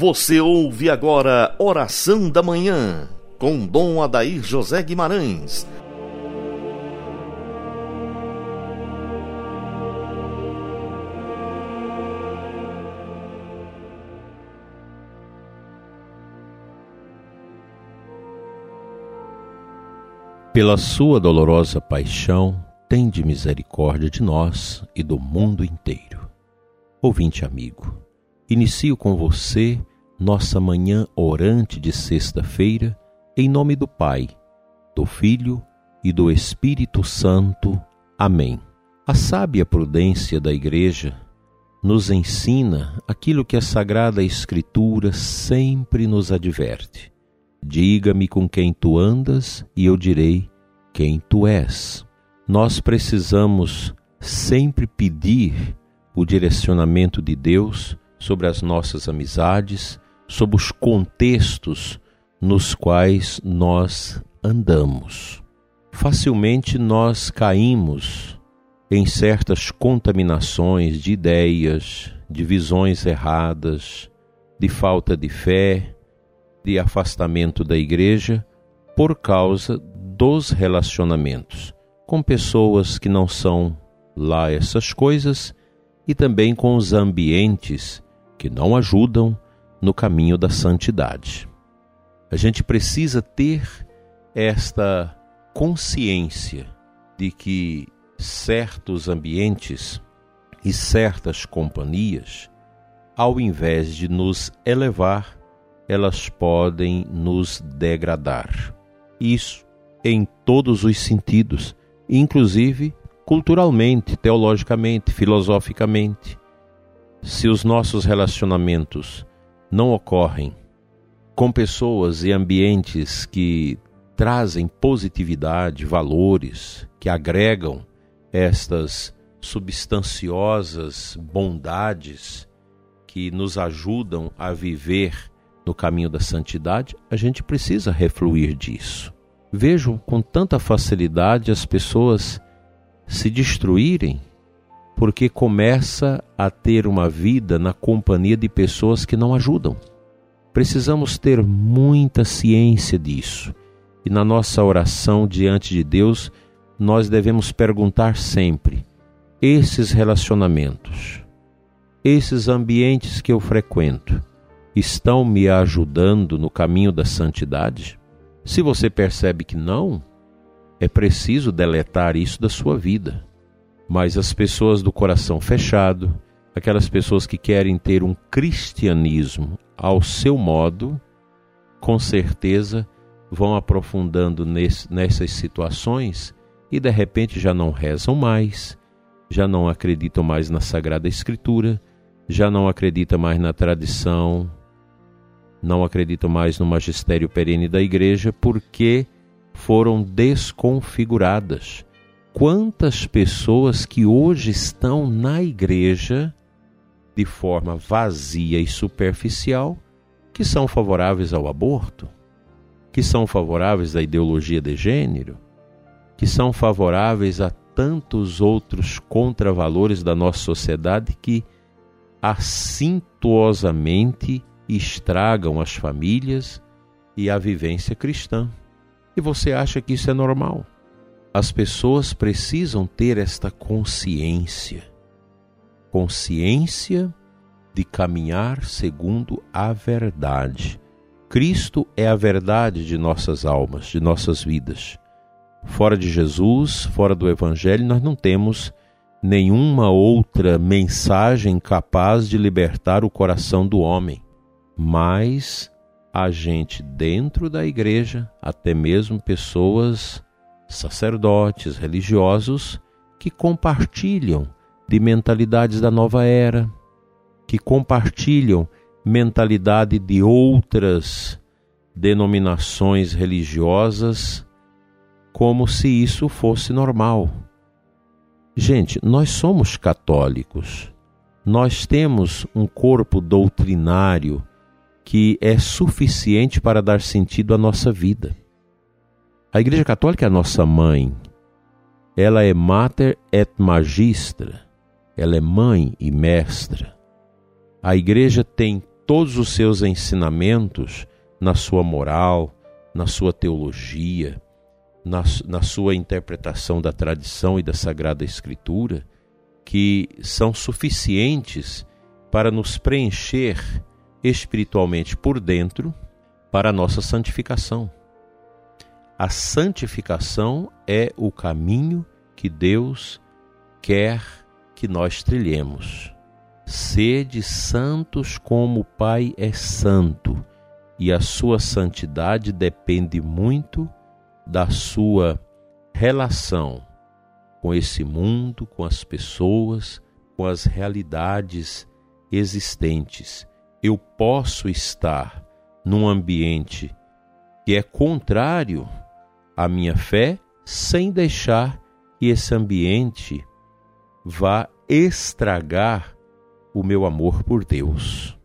Você ouve agora Oração da Manhã, com Dom Adair José Guimarães. Pela sua dolorosa paixão, tende misericórdia de nós e do mundo inteiro. Ouvinte amigo, inicio com você nossa manhã orante de sexta-feira, em nome do Pai, do Filho e do Espírito Santo. Amém. A sábia prudência da Igreja nos ensina aquilo que a Sagrada Escritura sempre nos adverte. Diga-me com quem tu andas e eu direi quem tu és. Nós precisamos sempre pedir o direcionamento de Deus sobre as nossas amizades, sobre os contextos nos quais nós andamos. Facilmente nós caímos em certas contaminações de ideias, de visões erradas, de falta de fé, de afastamento da igreja por causa dos relacionamentos com pessoas que não são lá essas coisas e também com os ambientes que não ajudam no caminho da santidade. A gente precisa ter esta consciência de que certos ambientes e certas companhias, ao invés de nos elevar, elas podem nos degradar. Isso em todos os sentidos, inclusive culturalmente, teologicamente, filosoficamente. Se os nossos relacionamentos não ocorrem com pessoas e ambientes que trazem positividade, valores, que agregam estas substanciosas bondades que nos ajudam a viver no caminho da santidade, a gente precisa refluir disso. Vejo com tanta facilidade as pessoas se destruírem porque começa a ter uma vida na companhia de pessoas que não ajudam. Precisamos ter muita ciência disso. E na nossa oração diante de Deus, nós devemos perguntar sempre: esses relacionamentos, esses ambientes que eu frequento, estão me ajudando no caminho da santidade? Se você percebe que não, é preciso deletar isso da sua vida mas as pessoas do coração fechado, aquelas pessoas que querem ter um cristianismo ao seu modo, com certeza vão aprofundando nesse, nessas situações e de repente já não rezam mais, já não acreditam mais na Sagrada Escritura, já não acreditam mais na tradição, não acreditam mais no magistério perene da igreja porque foram desconfiguradas quantas pessoas que hoje estão na igreja de forma vazia e superficial que são favoráveis ao aborto, que são favoráveis à ideologia de gênero, que são favoráveis a tantos outros contravalores da nossa sociedade que assintuosamente estragam as famílias e a vivência cristã. E você acha que isso é normal? As pessoas precisam ter esta consciência, consciência de caminhar segundo a verdade. Cristo é a verdade de nossas almas, de nossas vidas. Fora de Jesus, fora do Evangelho, nós não temos nenhuma outra mensagem capaz de libertar o coração do homem. Mas a gente dentro da igreja, até mesmo pessoas sacerdotes, religiosos que compartilham de mentalidades da nova era, que compartilham mentalidade de outras denominações religiosas, como se isso fosse normal. Gente, nós somos católicos. Nós temos um corpo doutrinário que é suficiente para dar sentido à nossa vida. A Igreja Católica é a nossa mãe. Ela é mater et magistra. Ela é mãe e mestra. A Igreja tem todos os seus ensinamentos na sua moral, na sua teologia, na, na sua interpretação da tradição e da Sagrada Escritura, que são suficientes para nos preencher espiritualmente por dentro para a nossa santificação. A santificação é o caminho que Deus quer que nós trilhemos. Sede santos como o Pai é santo, e a sua santidade depende muito da sua relação com esse mundo, com as pessoas, com as realidades existentes. Eu posso estar num ambiente que é contrário à minha fé sem deixar que esse ambiente vá estragar o meu amor por Deus.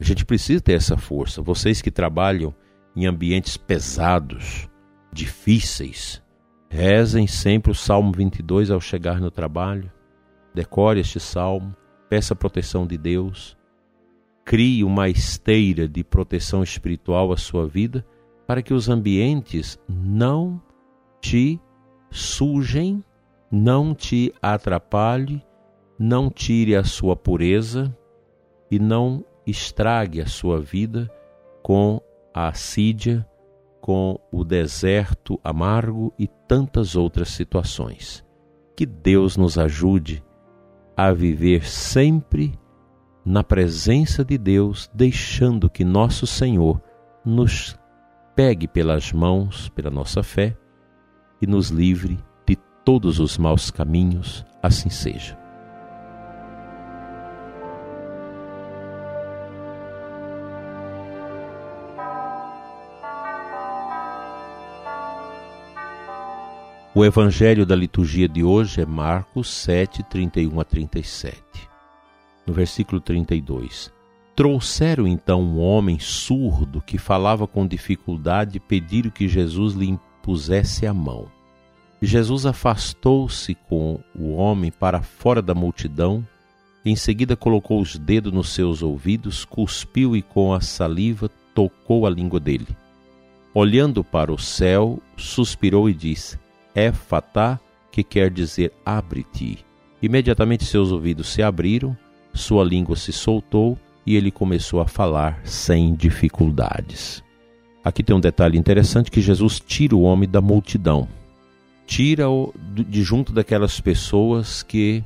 A gente precisa ter essa força. Vocês que trabalham em ambientes pesados, difíceis, rezem sempre o Salmo 22 ao chegar no trabalho. Decore este salmo, peça a proteção de Deus. Crie uma esteira de proteção espiritual à sua vida para que os ambientes não te sujem, não te atrapalhe, não tire a sua pureza e não estrague a sua vida com a assídia, com o deserto amargo e tantas outras situações. Que Deus nos ajude a viver sempre na presença de Deus, deixando que nosso Senhor nos pegue pelas mãos, pela nossa fé e nos livre de todos os maus caminhos, assim seja. O evangelho da liturgia de hoje é Marcos 7, 31 a 37. No versículo 32. Trouxeram então um homem surdo que falava com dificuldade e pediram que Jesus lhe pusesse a mão. Jesus afastou-se com o homem para fora da multidão, em seguida colocou os dedos nos seus ouvidos, cuspiu e com a saliva tocou a língua dele. Olhando para o céu, suspirou e disse: Éfatá, que quer dizer abre-te. Imediatamente seus ouvidos se abriram, sua língua se soltou e ele começou a falar sem dificuldades. Aqui tem um detalhe interessante que Jesus tira o homem da multidão. Tira-o de junto daquelas pessoas que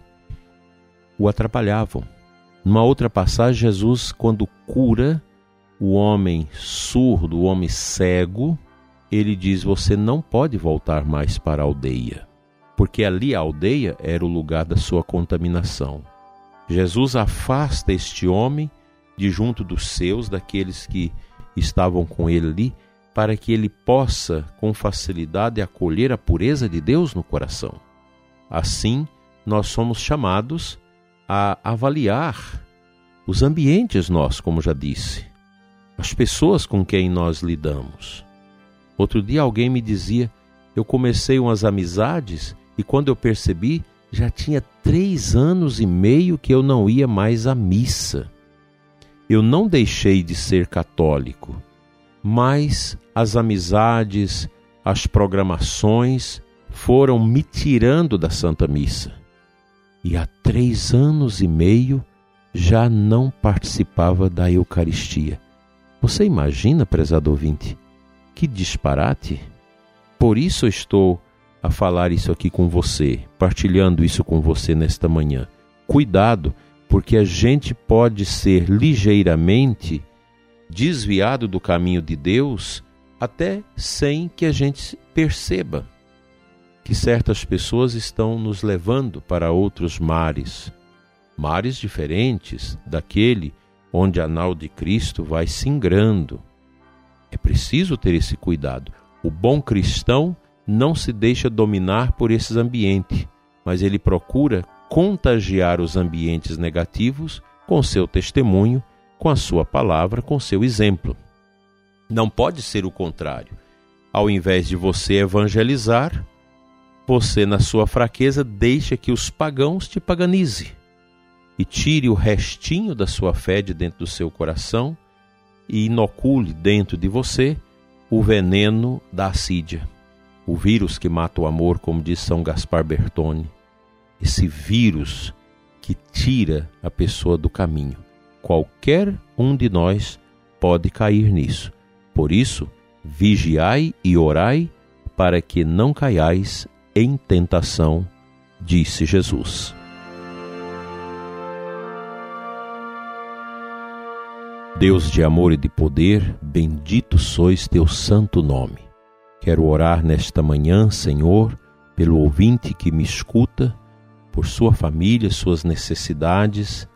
o atrapalhavam. Numa outra passagem, Jesus, quando cura o homem surdo, o homem cego, ele diz: Você não pode voltar mais para a aldeia, porque ali a aldeia era o lugar da sua contaminação. Jesus afasta este homem de junto dos seus, daqueles que estavam com ele ali, para que ele possa com facilidade acolher a pureza de Deus no coração. Assim, nós somos chamados a avaliar os ambientes nós, como já disse, as pessoas com quem nós lidamos. Outro dia alguém me dizia: eu comecei umas amizades e quando eu percebi, já tinha três anos e meio que eu não ia mais à missa. Eu não deixei de ser católico, mas as amizades, as programações foram me tirando da Santa Missa. E há três anos e meio já não participava da Eucaristia. Você imagina, prezado ouvinte, que disparate! Por isso estou a falar isso aqui com você, partilhando isso com você nesta manhã. Cuidado, porque a gente pode ser ligeiramente desviado do caminho de Deus até sem que a gente perceba que certas pessoas estão nos levando para outros mares, mares diferentes daquele onde a nau de Cristo vai singrando. É preciso ter esse cuidado. O bom cristão não se deixa dominar por esses ambientes, mas ele procura contagiar os ambientes negativos com seu testemunho, com a sua palavra, com seu exemplo. Não pode ser o contrário. Ao invés de você evangelizar, você, na sua fraqueza, deixa que os pagãos te paganize. e tire o restinho da sua fé de dentro do seu coração e inocule dentro de você o veneno da assídia, o vírus que mata o amor, como diz São Gaspar Bertone, esse vírus que tira a pessoa do caminho. Qualquer um de nós pode cair nisso. Por isso, vigiai e orai para que não caiais em tentação, disse Jesus. Deus de amor e de poder, bendito sois teu santo nome. Quero orar nesta manhã, Senhor, pelo ouvinte que me escuta, por sua família, suas necessidades,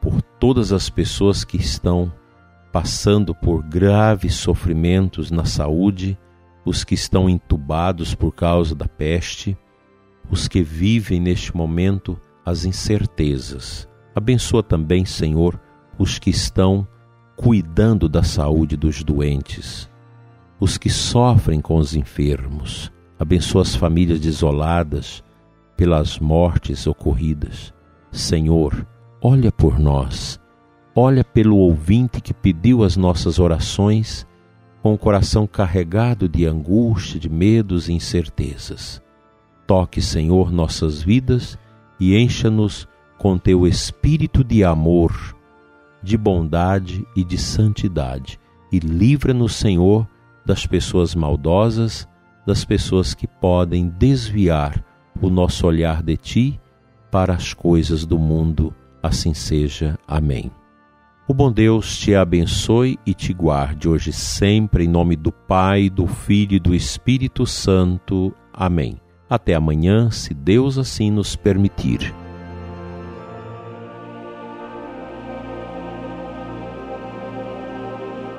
por todas as pessoas que estão passando por graves sofrimentos na saúde, os que estão entubados por causa da peste, os que vivem neste momento as incertezas. Abençoa também, Senhor, os que estão cuidando da saúde dos doentes, os que sofrem com os enfermos. Abençoa as famílias desoladas pelas mortes ocorridas. Senhor, olha por nós, olha pelo ouvinte que pediu as nossas orações com o coração carregado de angústia, de medos e incertezas. Toque, Senhor, nossas vidas e encha-nos com teu espírito de amor de bondade e de santidade, e livra-nos, Senhor, das pessoas maldosas, das pessoas que podem desviar o nosso olhar de Ti para as coisas do mundo. Assim seja. Amém. O bom Deus te abençoe e te guarde hoje sempre, em nome do Pai, do Filho e do Espírito Santo. Amém. Até amanhã, se Deus assim nos permitir.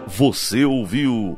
Você ouviu